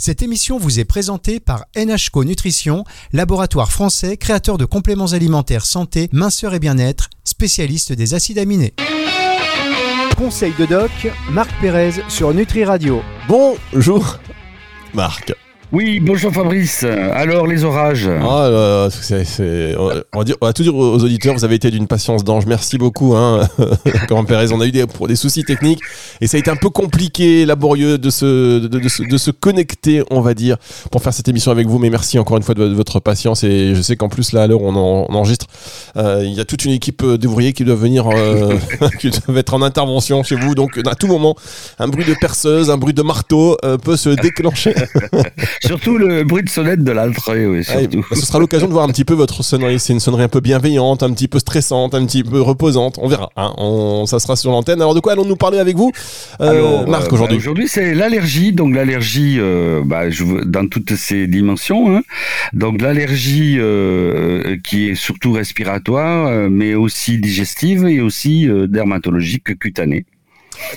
Cette émission vous est présentée par NHCO Nutrition, laboratoire français créateur de compléments alimentaires santé, minceur et bien-être, spécialiste des acides aminés. Conseil de doc, Marc Pérez sur Nutri Radio. Bonjour Marc. Oui, bonjour Fabrice. Alors les orages Ah, là, c'est- c'est- on, va dire, on va tout dire aux auditeurs, vous avez été d'une patience d'ange. Merci beaucoup, hein, Grand Pérez. On a eu des, pour des soucis techniques et ça a été un peu compliqué, laborieux de se, de, de se, de se connecter, on va dire, pour faire cette émission avec vous. Mais merci encore une fois de, vo- de votre patience et je sais qu'en plus là, à l'heure où on, en- on enregistre, euh, il y a toute une équipe d'ouvriers qui doivent venir, euh, qui doivent être en intervention chez vous. Donc à tout moment, un bruit de perceuse, un bruit de marteau euh, peut se déclencher. Surtout le bruit de sonnette de l'entrée, oui, surtout. ce sera l'occasion de voir un petit peu votre sonnerie. C'est une sonnerie un peu bienveillante, un petit peu stressante, un petit peu reposante. On verra. hein. On- ça sera sur l'antenne. Alors de quoi allons-nous parler avec vous, euh, Alors, Marc, euh, aujourd'hui bah, Aujourd'hui, c'est l'allergie. Donc l'allergie, euh, bah, je dans toutes ses dimensions. hein. Donc l'allergie euh, qui est surtout respiratoire, euh, mais aussi digestive et aussi euh, dermatologique, cutanée.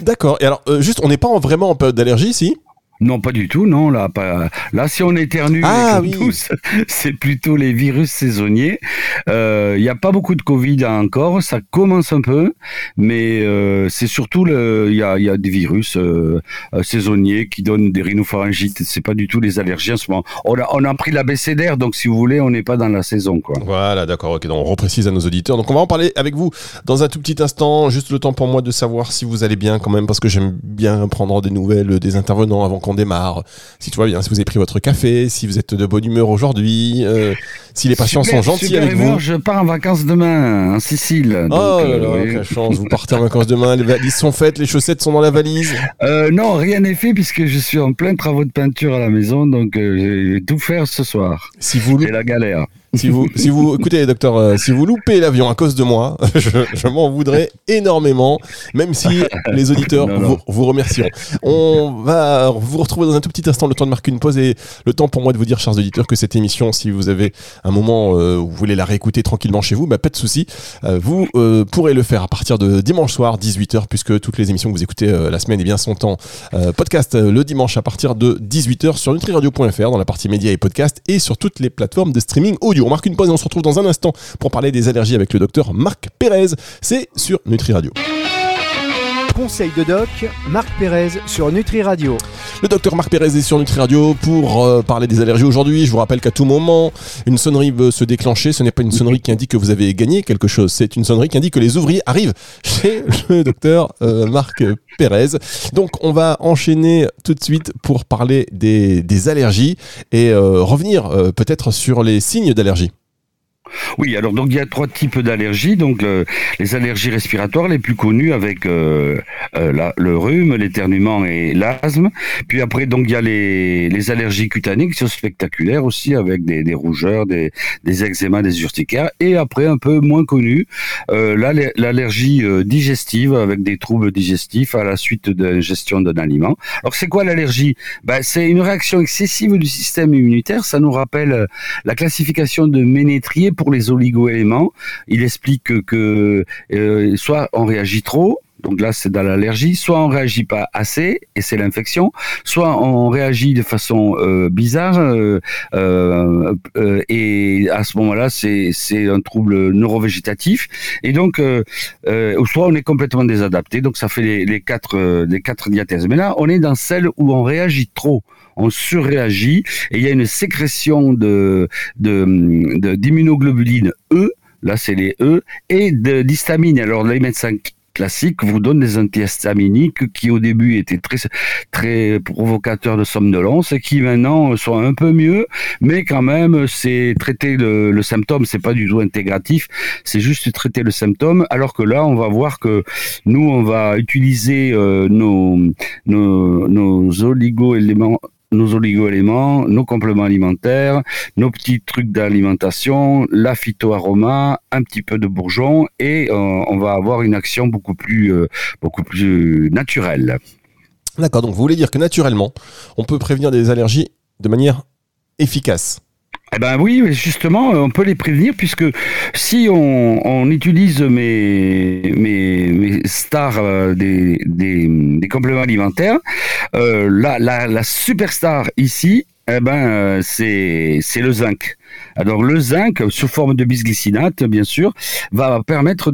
D'accord. Et alors, euh, juste, on n'est pas en- vraiment en période d'allergie, si? Non, pas du tout, non. Là, pas... là si on éternue Ah, comme oui. tous, c'est plutôt les virus saisonniers. Euh, Il n'y a pas beaucoup de Covid encore, ça commence un peu, mais euh, c'est surtout le, il y a, il y a des virus euh, euh, saisonniers qui donnent des rhinopharyngites. C'est pas du tout les allergies en ce moment. On a, on a pris l'abécédaire, donc si vous voulez, on n'est pas dans la saison, quoi. Voilà, d'accord. Ok, donc on reprécise à nos auditeurs. Donc on va en parler avec vous dans un tout petit instant. Juste le temps pour moi de savoir si vous allez bien quand même, parce que j'aime bien prendre des nouvelles des intervenants avant qu'on démarre. Si tout va bien, si vous avez pris votre café, si vous êtes de bonne humeur aujourd'hui, euh, si les patients Super- sont gentils avec humeur, vous. Je pars en vacances demain en Sicile. Oh donc, là euh, là, oui. quelle chance, vous partez en vacances demain, les valises sont faites, les chaussettes sont dans la valise. Euh, non, rien n'est fait puisque je suis en plein travaux de peinture à la maison, donc je vais tout faire ce soir. Si vous, C'est la galère. Si vous, si vous, écoutez, docteur, euh, si vous loupez l'avion à cause de moi, je, je m'en voudrais énormément, même si les auditeurs Non, non. Vous, vous remercieront. On va vous retrouver dans un tout petit instant, le temps de marquer une pause et le temps pour moi de vous dire, chers auditeurs, que cette émission, si vous avez un moment euh, où vous voulez la réécouter tranquillement chez vous, bah, pas de souci, euh, vous euh, pourrez le faire à partir de dimanche soir, 18h, puisque toutes les émissions que vous écoutez euh, la semaine, eh bien, sont en podcast le dimanche à partir de 18h sur nutriradio.fr dans la partie médias et podcast et sur toutes les plateformes de streaming audio. On marque une pause et on se retrouve dans un instant pour parler des allergies avec le docteur Marc Pérez. C'est sur Nutri Radio. Conseil de doc, Marc Pérez sur Nutri Radio. Le docteur Marc Pérez est sur Nutri Radio pour euh, parler des allergies aujourd'hui. Je vous rappelle qu'à tout moment, une sonnerie veut se déclencher. Ce n'est pas une sonnerie qui indique que vous avez gagné quelque chose. C'est une sonnerie qui indique que les ouvriers arrivent chez le docteur euh, Marc Pérez. Donc, on va enchaîner tout de suite pour parler des, allergies et euh, revenir peut-être sur les signes d'allergie. Oui, alors donc il y a trois types d'allergies. Donc le- les allergies respiratoires les plus connues avec euh, euh, le rhume, l'éternuement et l'asthme. Puis après donc il y a les, allergies cutanées qui sont spectaculaires aussi avec des, rougeurs, des, eczémas, des urticaires. Et après un peu moins connu, euh, l'al- l'allergie digestive avec des troubles digestifs à la suite de l'ingestion d'un aliment. Alors c'est quoi l'allergie? Ben, C'est une réaction excessive du système immunitaire. Ça nous rappelle la classification de Ménétrier pour les oligoéléments. Il explique que, euh, soit on réagit trop, donc là c'est dans l'allergie, soit on réagit pas assez et c'est l'infection, soit on réagit de façon euh, bizarre euh, et à ce moment-là c'est un trouble neurovégétatif et donc soit on est complètement désadapté donc ça fait les, quatre les quatre diathèses. Mais là on est dans celle où on réagit trop on surréagit et il y a une sécrétion de de d'immunoglobuline E, là c'est les E, et d'histamine. Alors les médecins classiques vous donnent des antihistaminiques qui au début étaient très très provocateurs de somnolence et qui maintenant sont un peu mieux, mais quand même c'est traiter le, symptôme, c'est pas du tout intégratif, c'est juste traiter le symptôme. Alors que là on va voir que nous on va utiliser euh, nos nos, nos oligo-éléments nos oligo-éléments, nos compléments alimentaires, nos petits trucs d'alimentation, la phytoaroma, un petit peu de bourgeon et euh, on va avoir une action beaucoup plus euh, beaucoup plus naturelle. D'accord, donc vous voulez dire que naturellement, on peut prévenir des allergies de manière efficace Eh ben oui, justement, on peut les prévenir puisque si on, utilise mes, mes, stars euh, des, des, compléments alimentaires, euh, la, superstar ici, eh ben, euh, c'est le zinc. Alors le zinc, sous forme de bisglycinate, bien sûr, va permettre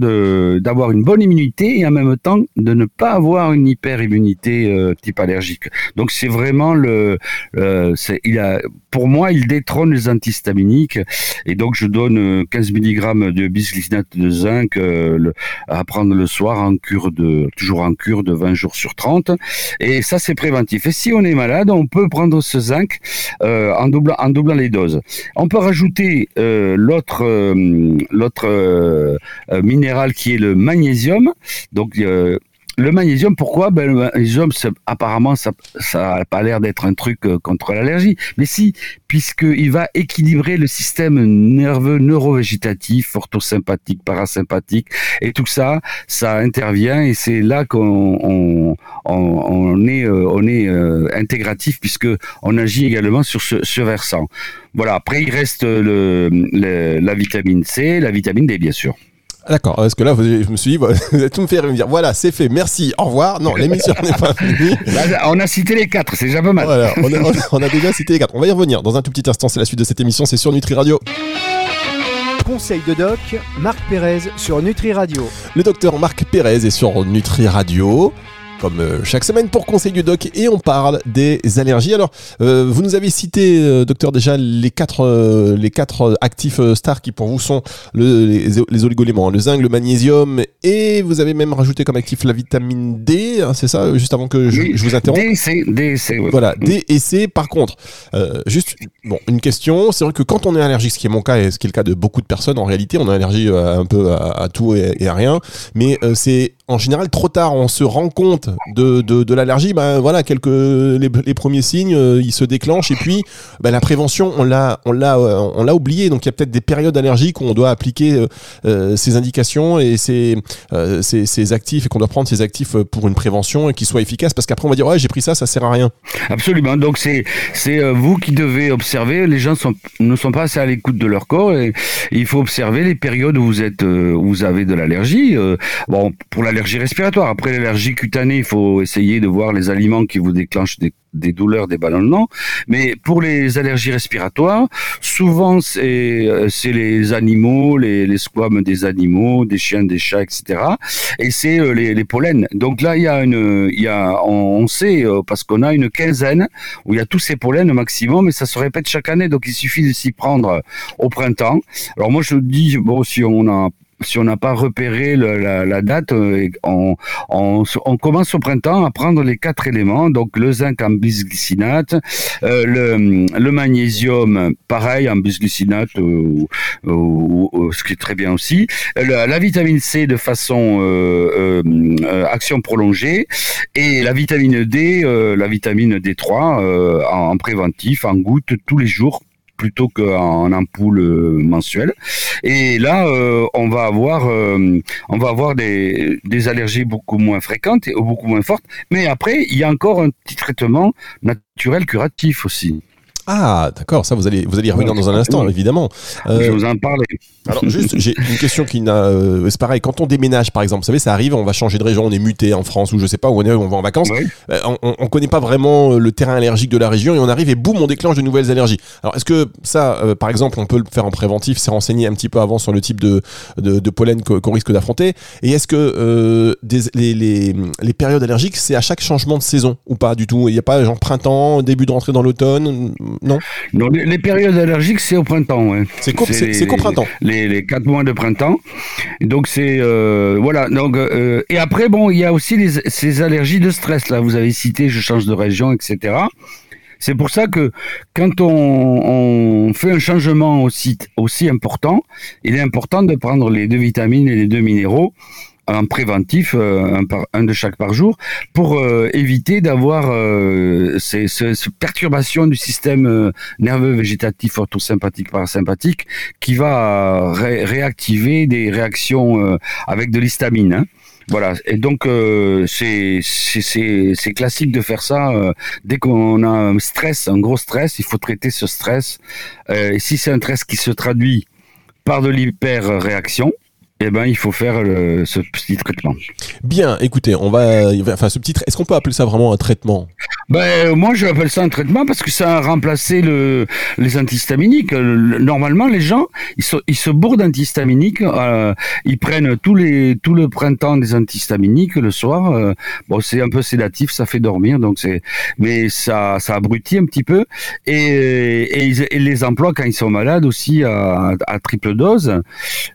d'avoir une bonne immunité et en même temps de ne pas avoir une hyperimmunité euh, type allergique. Donc c'est vraiment le, euh, pour moi, il détrône les antihistaminiques et donc je donne 15 mg de bisglycinate de zinc à prendre le soir en cure de toujours en cure de 20 jours sur 30 et ça c'est préventif. Et si on est malade, on peut prendre ce zinc euh, en, doublant, les doses. Rajouter euh, l'autre euh, l'autre minéral qui est le magnésium. Donc le magnésium, pourquoi? Ben, Le magnésium, apparemment, ça n'a pas l'air d'être un truc euh, contre l'allergie. Mais si, puisqu'il va équilibrer le système nerveux neurovégétatif, orthosympathique, parasympathique, et tout ça, ça intervient et c'est là qu'on on, est, euh, on est euh, intégratif puisque on agit également sur ce, ce versant. Voilà, après il reste le, la vitamine C, la vitamine D bien sûr. D'accord, parce que là, je me suis dit, vous allez tout me faire me dire, voilà, c'est fait, merci, au revoir. Non, l'émission n'est pas finie. on a cité les quatre, c'est déjà pas mal. Voilà, on a, déjà cité les quatre. On va y revenir dans un tout petit instant, c'est la suite de cette émission, c'est sur Nutri Radio. Conseil de doc, Marc Pérez sur Nutri Radio. Le docteur Marc Pérez est sur Nutri Radio comme euh, chaque semaine pour Conseil du Doc et on parle des allergies. Alors, euh, vous nous avez cité, euh, docteur, déjà les quatre, les quatre actifs stars qui pour vous sont le, les, les oligoéléments, le zinc, le magnésium et vous avez même rajouté comme actif la vitamine D, hein, c'est ça, juste avant que je, vous interrompe D, C, D, C. Voilà, D et C. Par contre, juste bon, une question, c'est vrai que quand on est allergique, ce qui est mon cas et ce qui est le cas de beaucoup de personnes, en réalité, on a allergie un peu à, tout et, et, à rien, mais c'est en général trop tard, on se rend compte de, de, l'allergie, ben voilà, quelques les, premiers signes, euh, ils se déclenchent et puis ben, la prévention, on l'a on l'a euh, on l'a oublié. Donc il y a peut-être des périodes allergiques où on doit appliquer euh, ces indications et ces, ces, ces actifs et qu'on doit prendre ces actifs pour une prévention et qui soit efficace parce qu'après on va dire ouais j'ai pris ça, ça sert à rien. Absolument. Donc c'est c'est vous qui devez observer. Les gens sont, ne sont pas assez à l'écoute de leur corps et, il faut observer les périodes où vous êtes où vous avez de l'allergie. bon pour la l'allergie respiratoire. Après l'allergie cutanée, il faut essayer de voir les aliments qui vous déclenchent des, douleurs, des ballonnements. Mais pour les allergies respiratoires, souvent c'est euh, les animaux, les, les squames des animaux, des chiens, des chats, etc. Et c'est euh, les, les pollens. Donc là, il y a une, il y a, on, sait euh, parce qu'on a une quinzaine où il y a tous ces pollens au maximum, et ça se répète chaque année. Donc il suffit de s'y prendre au printemps. Alors moi je dis bon si on a si on n'a pas repéré la, date, euh, on, on, commence au printemps à prendre les quatre éléments, donc le zinc en bisglycinate, euh, le, magnésium pareil en bisglycinate, euh, ce qui est très bien aussi, la, vitamine C de façon action prolongée et la vitamine D, la vitamine D3 en préventif, en goutte tous les jours plutôt qu'en ampoule euh, mensuelle. Et là, euh, on va avoir, euh, on va avoir des, des allergies beaucoup moins fréquentes et beaucoup moins fortes. Mais après, il y a encore un petit traitement naturel curatif aussi. Ah, d'accord, ça vous allez vous allez y revenir dans un instant, évidemment. Euh, je vous en parler. Alors juste, j'ai une question qui n'a. Euh, c'est pareil, quand on déménage, par exemple, vous savez, ça arrive, on va changer de région, on est muté en France ou je sais pas où on est, on va en vacances. Euh, on, on connaît pas vraiment le terrain allergique de la région et on arrive et boum, on déclenche de nouvelles allergies. Alors est-ce que ça, par exemple, on peut le faire en préventif, s'est renseigné un petit peu avant sur le type de de, de pollen qu'on risque d'affronter? Et est-ce que des, les, les, les périodes allergiques, c'est à chaque changement de saison ou pas du tout? Il n'y a pas genre printemps, début de rentrée dans l'automne non Non, les, périodes allergiques, c'est au printemps. Ouais. C'est qu'au printemps. Les, les, quatre mois de printemps. Donc c'est euh, voilà. Donc euh, et après bon, il y a aussi les, ces allergies de stress là. Vous avez cité, je change de région, etc. C'est pour ça que quand on, on, fait un changement aussi, aussi important, il est important de prendre les deux vitamines et les deux minéraux en préventif, euh, un, de chaque par jour, pour euh, éviter d'avoir euh, ces, perturbations du système nerveux végétatif orthosympathique parasympathique qui va réactiver des réactions avec de l'histamine. Hein. Voilà. Et donc euh, c'est c'est classique de faire ça. Euh, dès qu'on a un stress, un gros stress, il faut traiter ce stress. Euh, si c'est un stress qui se traduit par de l'hyper-réaction, eh ben, il faut faire ce petit traitement. Bien, écoutez, on va, enfin, ce petit, est-ce qu'on peut appeler ça vraiment un traitement? Ben, moi, je appelle ça un traitement parce que ça a remplacé le, les antihistaminiques. Normalement, les gens, ils se, ils se bourrent d'antihistaminiques. Euh, ils prennent tous les, tout le printemps des antihistaminiques le soir. Euh, bon, c'est un peu sédatif, ça fait dormir, donc c'est, mais ça, ça abrutit un petit peu. Et, et, ils, les emploient quand ils sont malades aussi à, à, triple dose.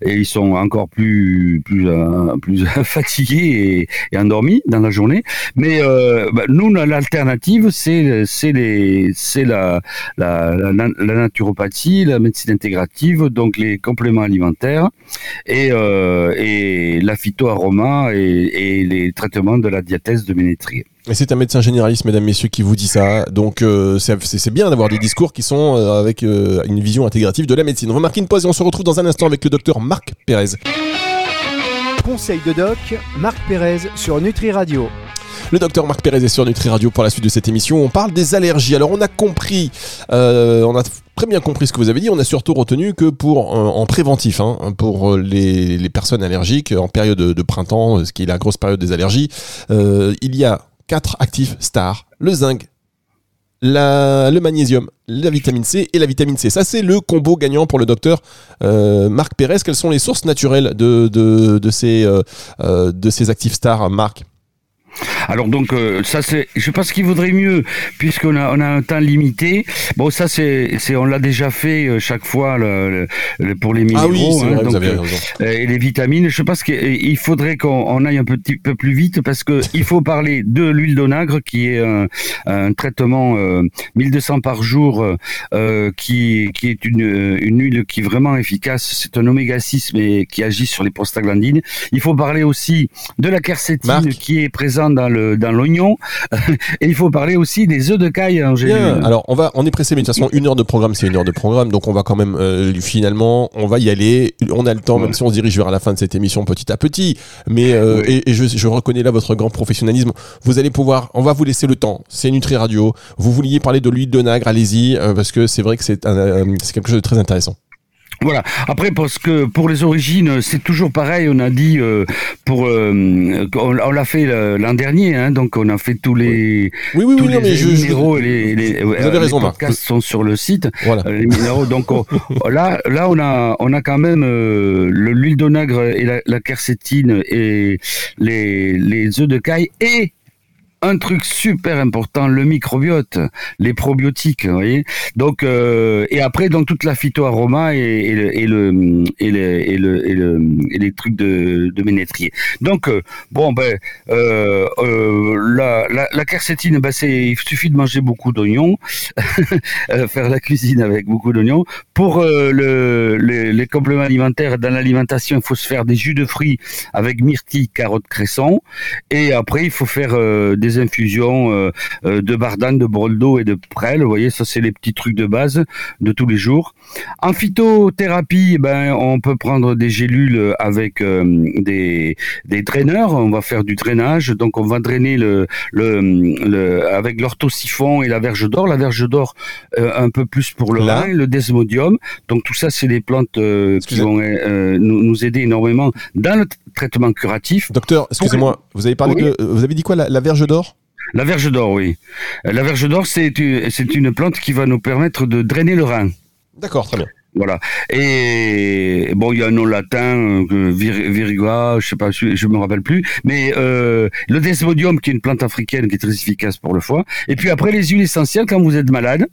Et ils sont encore plus, plus, euh, plus fatigués et, et, endormis dans la journée. Mais euh, ben, nous, l'alternative c'est c'est les c'est la la, la naturopathie, la médecine intégrative, donc les compléments alimentaires et euh, et la phytoaroma et, et les traitements de la diathèse de Ménétrier. Et c'est un médecin généraliste, mesdames, messieurs, qui vous dit ça. Donc euh, c'est bien d'avoir des discours qui sont euh, avec une vision intégrative de la médecine. On va marquer une pause et on se retrouve dans un instant avec le docteur Marc Pérez. Conseil de doc, Marc Pérez sur Nutri Radio. Le docteur Marc Pérez est sur Nutri Radio pour la suite de cette émission. On parle des allergies. Alors on a compris, euh, on a très bien compris ce que vous avez dit. On a surtout retenu que pour euh, en préventif, hein, pour les, personnes allergiques en période de, printemps, ce qui est la grosse période des allergies, euh, il y a quatre actifs stars le zinc, le magnésium, la vitamine C et la vitamine C. Ça, c'est le combo gagnant pour le docteur Marc Pérez. Quelles sont les sources naturelles de ces actifs stars, Marc? Alors donc euh, ça c'est, je pense qu'il vaudrait mieux puisqu'on a on a un temps limité. Bon ça c'est c'est on l'a déjà fait euh, chaque fois le, pour les minéraux ah oui, hein, donc, euh, et les vitamines. Je pense qu'il faudrait qu'on aille un petit peu plus vite parce que il faut parler de l'huile d'onagre qui est un, un traitement 1200 par jour qui qui est une une huile qui est vraiment efficace. C'est un oméga 6 mais qui agit sur les prostaglandines. Il faut parler aussi de la quercétine qui est présente dans le dans l'oignon. Et il faut parler aussi des œufs de caille. général. Alors on va, on est pressé, mais de toute façon une heure de programme, c'est une heure de programme, donc on va quand même euh, finalement, on va y aller. On a le temps, même si on se dirige vers la fin de cette émission petit à petit. Mais euh, et, je, je, reconnais là votre grand professionnalisme. Vous allez pouvoir, on va vous laisser le temps. C'est Nutri Radio. Vous vouliez parler de l'huile de nagre, allez-y, euh, parce que c'est vrai que c'est c'est quelque chose de très intéressant. Voilà. Après, parce que pour les origines, c'est toujours pareil. On a dit euh, pour, euh, on, l'a fait l'an dernier, hein, donc on a fait tous les, oui, oui, tous les minéraux et les, les, vous avez raison, podcasts sont sur le site. Voilà. Euh, les minéraux. Donc là, là, on a, on a quand même l'huile d'onagre et la, la quercétine et les, les œufs de caille et un truc super important, le microbiote, les probiotiques, vous voyez. Donc euh, et après donc toute la phytoaroma et, et, le, et, le, et, le, et, le, et les trucs de, de ménétrier. Donc euh, bon ben euh, euh, la, la, la quercétine, ben, c'est il suffit de manger beaucoup d'oignons, euh, faire la cuisine avec beaucoup d'oignons. Pour euh, le, les compléments alimentaires dans l'alimentation, il faut se faire des jus de fruits avec myrtille, carotte, cresson, et après il faut faire des infusions euh, euh, de bardane, de broldo et de prêle. Vous voyez, ça c'est les petits trucs de base de tous les jours. En phytothérapie, eh ben on peut prendre des gélules avec euh, des, des draineurs. On va faire du drainage, donc on va drainer le, le, le avec l'orthosiphon et la verge d'or. La verge d'or un peu plus pour le rein, le desmodium. Donc tout ça, c'est des plantes qui vont nous, nous, aider énormément dans le traitement curatif. Docteur, excusez-moi, vous avez parlé de, vous avez dit quoi, la verge d'or? La verge d'or, oui. La verge d'or, c'est une plante qui va nous permettre de drainer le rein. D'accord, très bien. Voilà. Et bon, il y a un nom latin, euh, virigua, je sais pas, je me rappelle plus. Mais euh, le desmodium, qui est une plante africaine qui est très efficace pour le foie. Et puis après, les huiles essentielles, quand vous êtes malade,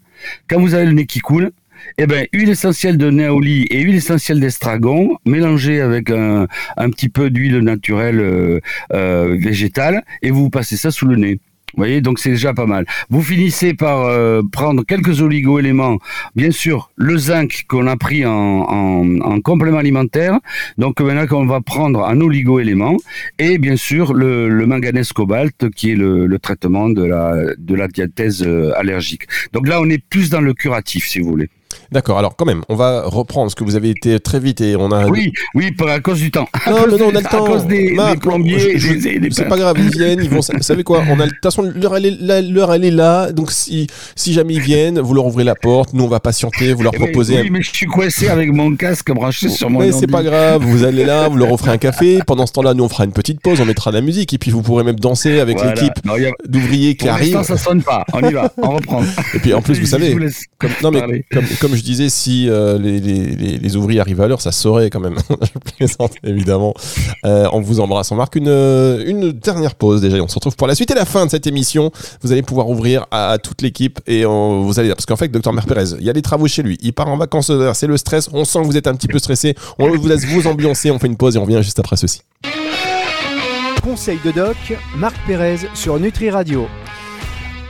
quand vous avez le nez qui coule, eh ben, huile essentielle de néoli et huile essentielle d'estragon mélangée avec un, un petit peu d'huile naturelle euh, euh végétale et vous passez ça sous le nez. Vous voyez, donc c'est déjà pas mal. Vous finissez par euh, prendre quelques oligo-éléments. Bien sûr, le zinc qu'on a pris en, en, en, complément alimentaire. Donc maintenant qu'on va prendre un oligo-élément. Et bien sûr, le, le manganèse cobalt qui est le, le, traitement de la, de la diathèse euh, allergique. Donc là, on est plus dans le curatif, si vous voulez. D'accord. Alors quand même, on va reprendre ce que vous avez été très vite et on a. Oui, oui, à cause du temps. Non, mais non, on a le temps. À cause des, Marc, plombiers. je- C'est pas grave, ils viennent, ils vont. Vous savez quoi On a de toute façon l'heure elle est là, l'heure elle est là. Donc si si jamais ils viennent, vous leur ouvrez la porte. Nous on va patienter, vous leur Eh ben, proposez. un- Oui, mais je suis coincé avec mon casque branché sur mon Mais c'est pas grave, vous allez là, vous leur offrez un café. Pendant ce temps-là, nous on fera une petite pause, on mettra de la musique et puis vous pourrez même danser avec l'équipe a- d'ouvriers qui arrivent. ça sonne pas. On y va, on reprend. Et puis en plus, vous savez, comme, non, mais comme, comme je disais, si euh, les, les- les- les ouvriers arrivent à l'heure, ça saurait quand même. je plaisante évidemment. Euh, on vous embrasse. On marque une, euh, une dernière pause déjà. et On se retrouve pour la suite et la fin de cette émission. Vous allez pouvoir ouvrir à, à toute l'équipe et on- vous allez parce qu'en fait, docteur Marc Pérez, il y a des travaux chez lui. Il part en vacances. C'est le stress. On sent que vous êtes un petit peu stressé. On vous laisse vous ambiancer. On fait une pause et on revient juste après ceci. Conseil de doc, Marc Pérez sur Nutri Radio.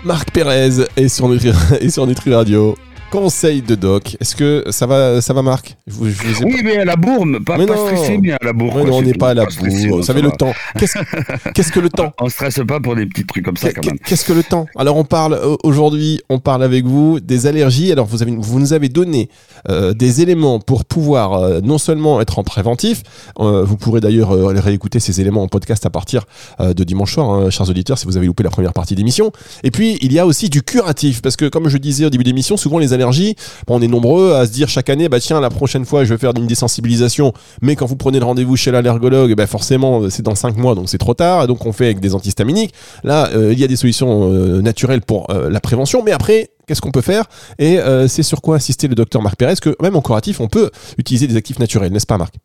Marc Pérez est sur Nutri, est sur Nutri Radio. Conseil de doc. Est-ce que ça va, ça va Marc? Je vous, je vous ai Oui, mais à la bourre, pas, Mais pas non. stressé, mais à la bourre. Quoi, non, on n'est pas à la bourre. Vous savez le temps. Qu'est-ce que le temps? On stresse pas pour des petits trucs comme ça, quand même. Qu'est-ce que le temps? Alors on parle aujourd'hui, on parle avec vous des allergies. Alors vous, avez, vous nous avez donné euh, des éléments pour pouvoir euh, non seulement être en préventif, euh, vous pourrez d'ailleurs réécouter ces éléments en podcast à partir de dimanche soir, hein, chers auditeurs, si vous avez loupé la première partie d'émission. Et puis il y a aussi du curatif, parce que comme je disais au début d'émission, souvent les allergies, on est nombreux à se dire chaque année, bah tiens, la prochaine fois je vais faire une désensibilisation, mais quand vous prenez le rendez-vous chez l'allergologue, bah forcément c'est dans 5 mois, donc c'est trop tard, donc on fait avec des antihistaminiques. Là, euh, il y a des solutions euh, naturelles pour euh, la prévention, mais après, qu'est-ce qu'on peut faire? Et euh, c'est sur quoi insister le docteur Marc Pérez, que même en curatif, on peut utiliser des actifs naturels, n'est-ce pas Marc?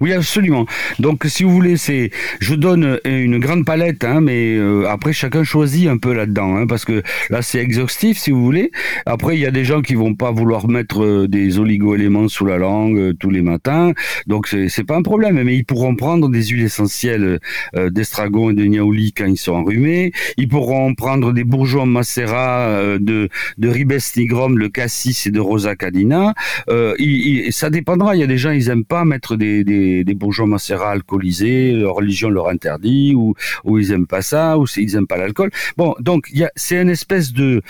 Oui, absolument. Donc, si vous voulez, c'est, je donne euh, une grande palette, hein, mais euh, après chacun choisit un peu là-dedans, hein, parce que là c'est exhaustif, si vous voulez. Après, il y a des gens qui vont pas vouloir mettre euh, des oligo-éléments sous la langue tous les matins, donc c'est, pas un problème. Mais ils pourront prendre des huiles essentielles d'estragon et de niaouli quand ils sont enrhumés. Ils pourront prendre des bourgeons macérat de de ribes nigrum, le cassis et de rosa canina. Il- il- ça dépendra. Il y a des gens, ils aiment pas mettre des, des bourgeons macérats alcoolisés. Leur religion leur interdit, ou, ou ils aiment pas ça, ou ils aiment pas l'alcool. Bon, donc c'est une espèce de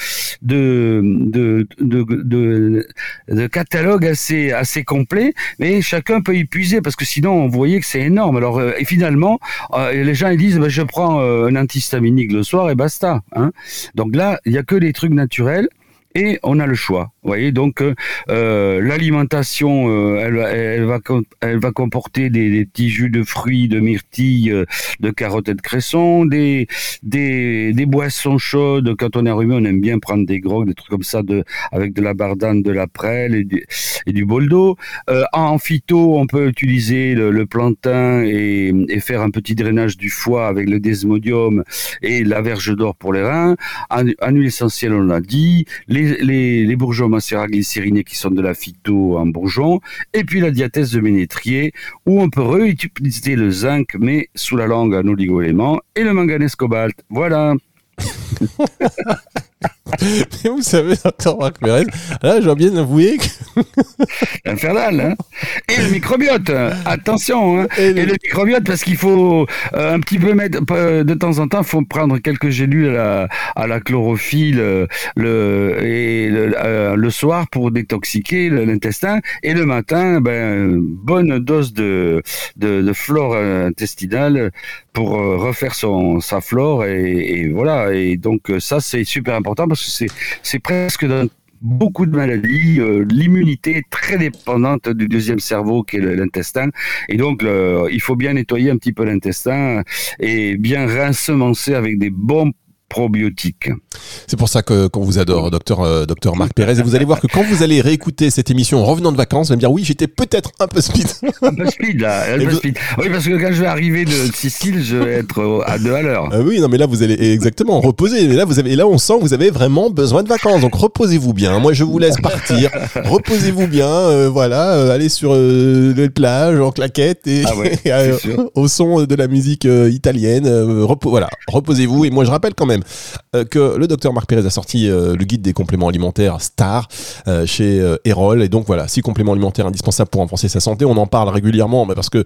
de de, de, de, catalogue assez assez complet, mais chacun peut y puiser parce que sinon, vous voyez que c'est énorme. Alors, euh, et finalement, euh, les gens ils disent, ben, je prends euh, un antihistaminique le soir et basta. Hein. Donc là, il y a que des trucs naturels. Et on a le choix, vous voyez. Donc euh, euh, l'alimentation, euh, elle, elle va elle va comporter des, des petits jus de fruits, de myrtilles, euh, de carottes et de cresson, des des, des boissons chaudes. Quand on est enrhumé, on aime bien prendre des grogues, des trucs comme ça, de avec de la bardane, de la prêle et du, et du bol d'eau. Euh, en phyto, on peut utiliser le, le plantain et, et faire un petit drainage du foie avec le desmodium et la verge d'or pour les reins. En, en huile essentielle, on l'a dit. Les, bourgeons macérat glycérinés qui sont de la phyto en bourgeon. Et puis la diathèse de Ménétrier, où on peut réutiliser le zinc, mais sous la langue en oligo-éléments, et le manganèse cobalt. Voilà. Et vous savez, docteur Marc Pérez, là, je dois bien avouer que... Infernal, hein Et le microbiote, attention, hein Et Et le- microbiote, parce qu'il faut euh, un petit peu mettre, euh, de temps en temps, il faut prendre quelques gélules à la, à la chlorophylle euh, le, et le, euh, le soir pour détoxiquer l'intestin. Et le matin, ben, bonne dose de, de, de flore intestinale pour refaire son, sa flore. Et, et voilà. Et donc, ça, c'est super important parce c'est, presque dans beaucoup de maladies. euh, L'immunité est très dépendante du deuxième cerveau qui est l'intestin. Et donc, le- il faut bien nettoyer un petit peu l'intestin et bien rincemencer avec des bons probiotiques. C'est pour ça que qu'on vous adore, docteur euh, docteur Marc Pérez. Et vous allez voir que quand vous allez réécouter cette émission en revenant de vacances, vous allez me dire oui, j'étais peut-être un peu speed. Un peu speed, là. Un Et peu vous- speed. Oui, parce que quand je vais arriver de Sicile, je vais être à deux à l'heure. Ah oui, non, mais là, vous allez exactement reposer. Mais là, vous avez, et là, on sent que vous avez vraiment besoin de vacances. Donc, reposez-vous bien. Moi, je vous laisse partir. reposez-vous bien. euh, voilà, euh, allez sur les plages en claquettes et, Ah ouais, et, au son de la musique italienne. repo- voilà, reposez-vous. Et moi, je rappelle quand même même euh, que le docteur Marc Pérez a sorti euh, le guide des compléments alimentaires Star euh, chez Erol. Et donc voilà, six compléments alimentaires indispensables pour renforcer sa santé. On en parle régulièrement mais parce que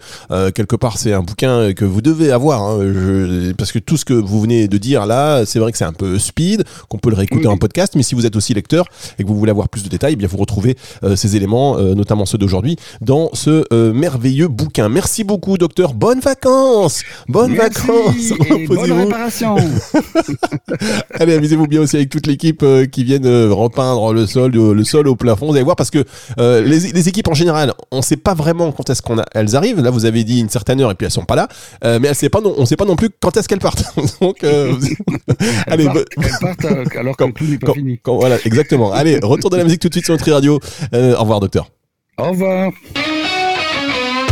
quelque part c'est un bouquin que vous devez avoir. hein. Je- parce que tout ce que vous venez de dire là, c'est vrai que c'est un peu speed, qu'on peut le réécouter Oui, en podcast. Mais si vous êtes aussi lecteur et que vous voulez avoir plus de détails, eh bien vous retrouvez ces éléments, notamment ceux d'aujourd'hui, dans ce merveilleux bouquin. Merci beaucoup, docteur. Bonnes vacances Bonnes Merci vacances et bonne réparation. Allez, amusez-vous bien aussi avec toute l'équipe euh, qui viennent euh, repeindre le sol, euh, le sol au plafond. Vous allez voir parce que euh, les, les équipes en général, on sait pas vraiment quand est-ce qu'on a, elles arrivent. Là, vous avez dit une certaine heure et puis elles sont pas là, Euh, mais elles sait pas, non, on sait pas non plus quand est-ce qu'elles partent. Donc, euh, allez, Elles partent- bo- elles partent alors que tout n'est pas quand- fini. quand- voilà, exactement. Allez, retour de la musique tout de suite sur Nutri Radio. Euh, au revoir, docteur. Au revoir.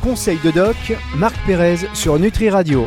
Conseil de doc, Marc Pérez sur Nutri Radio.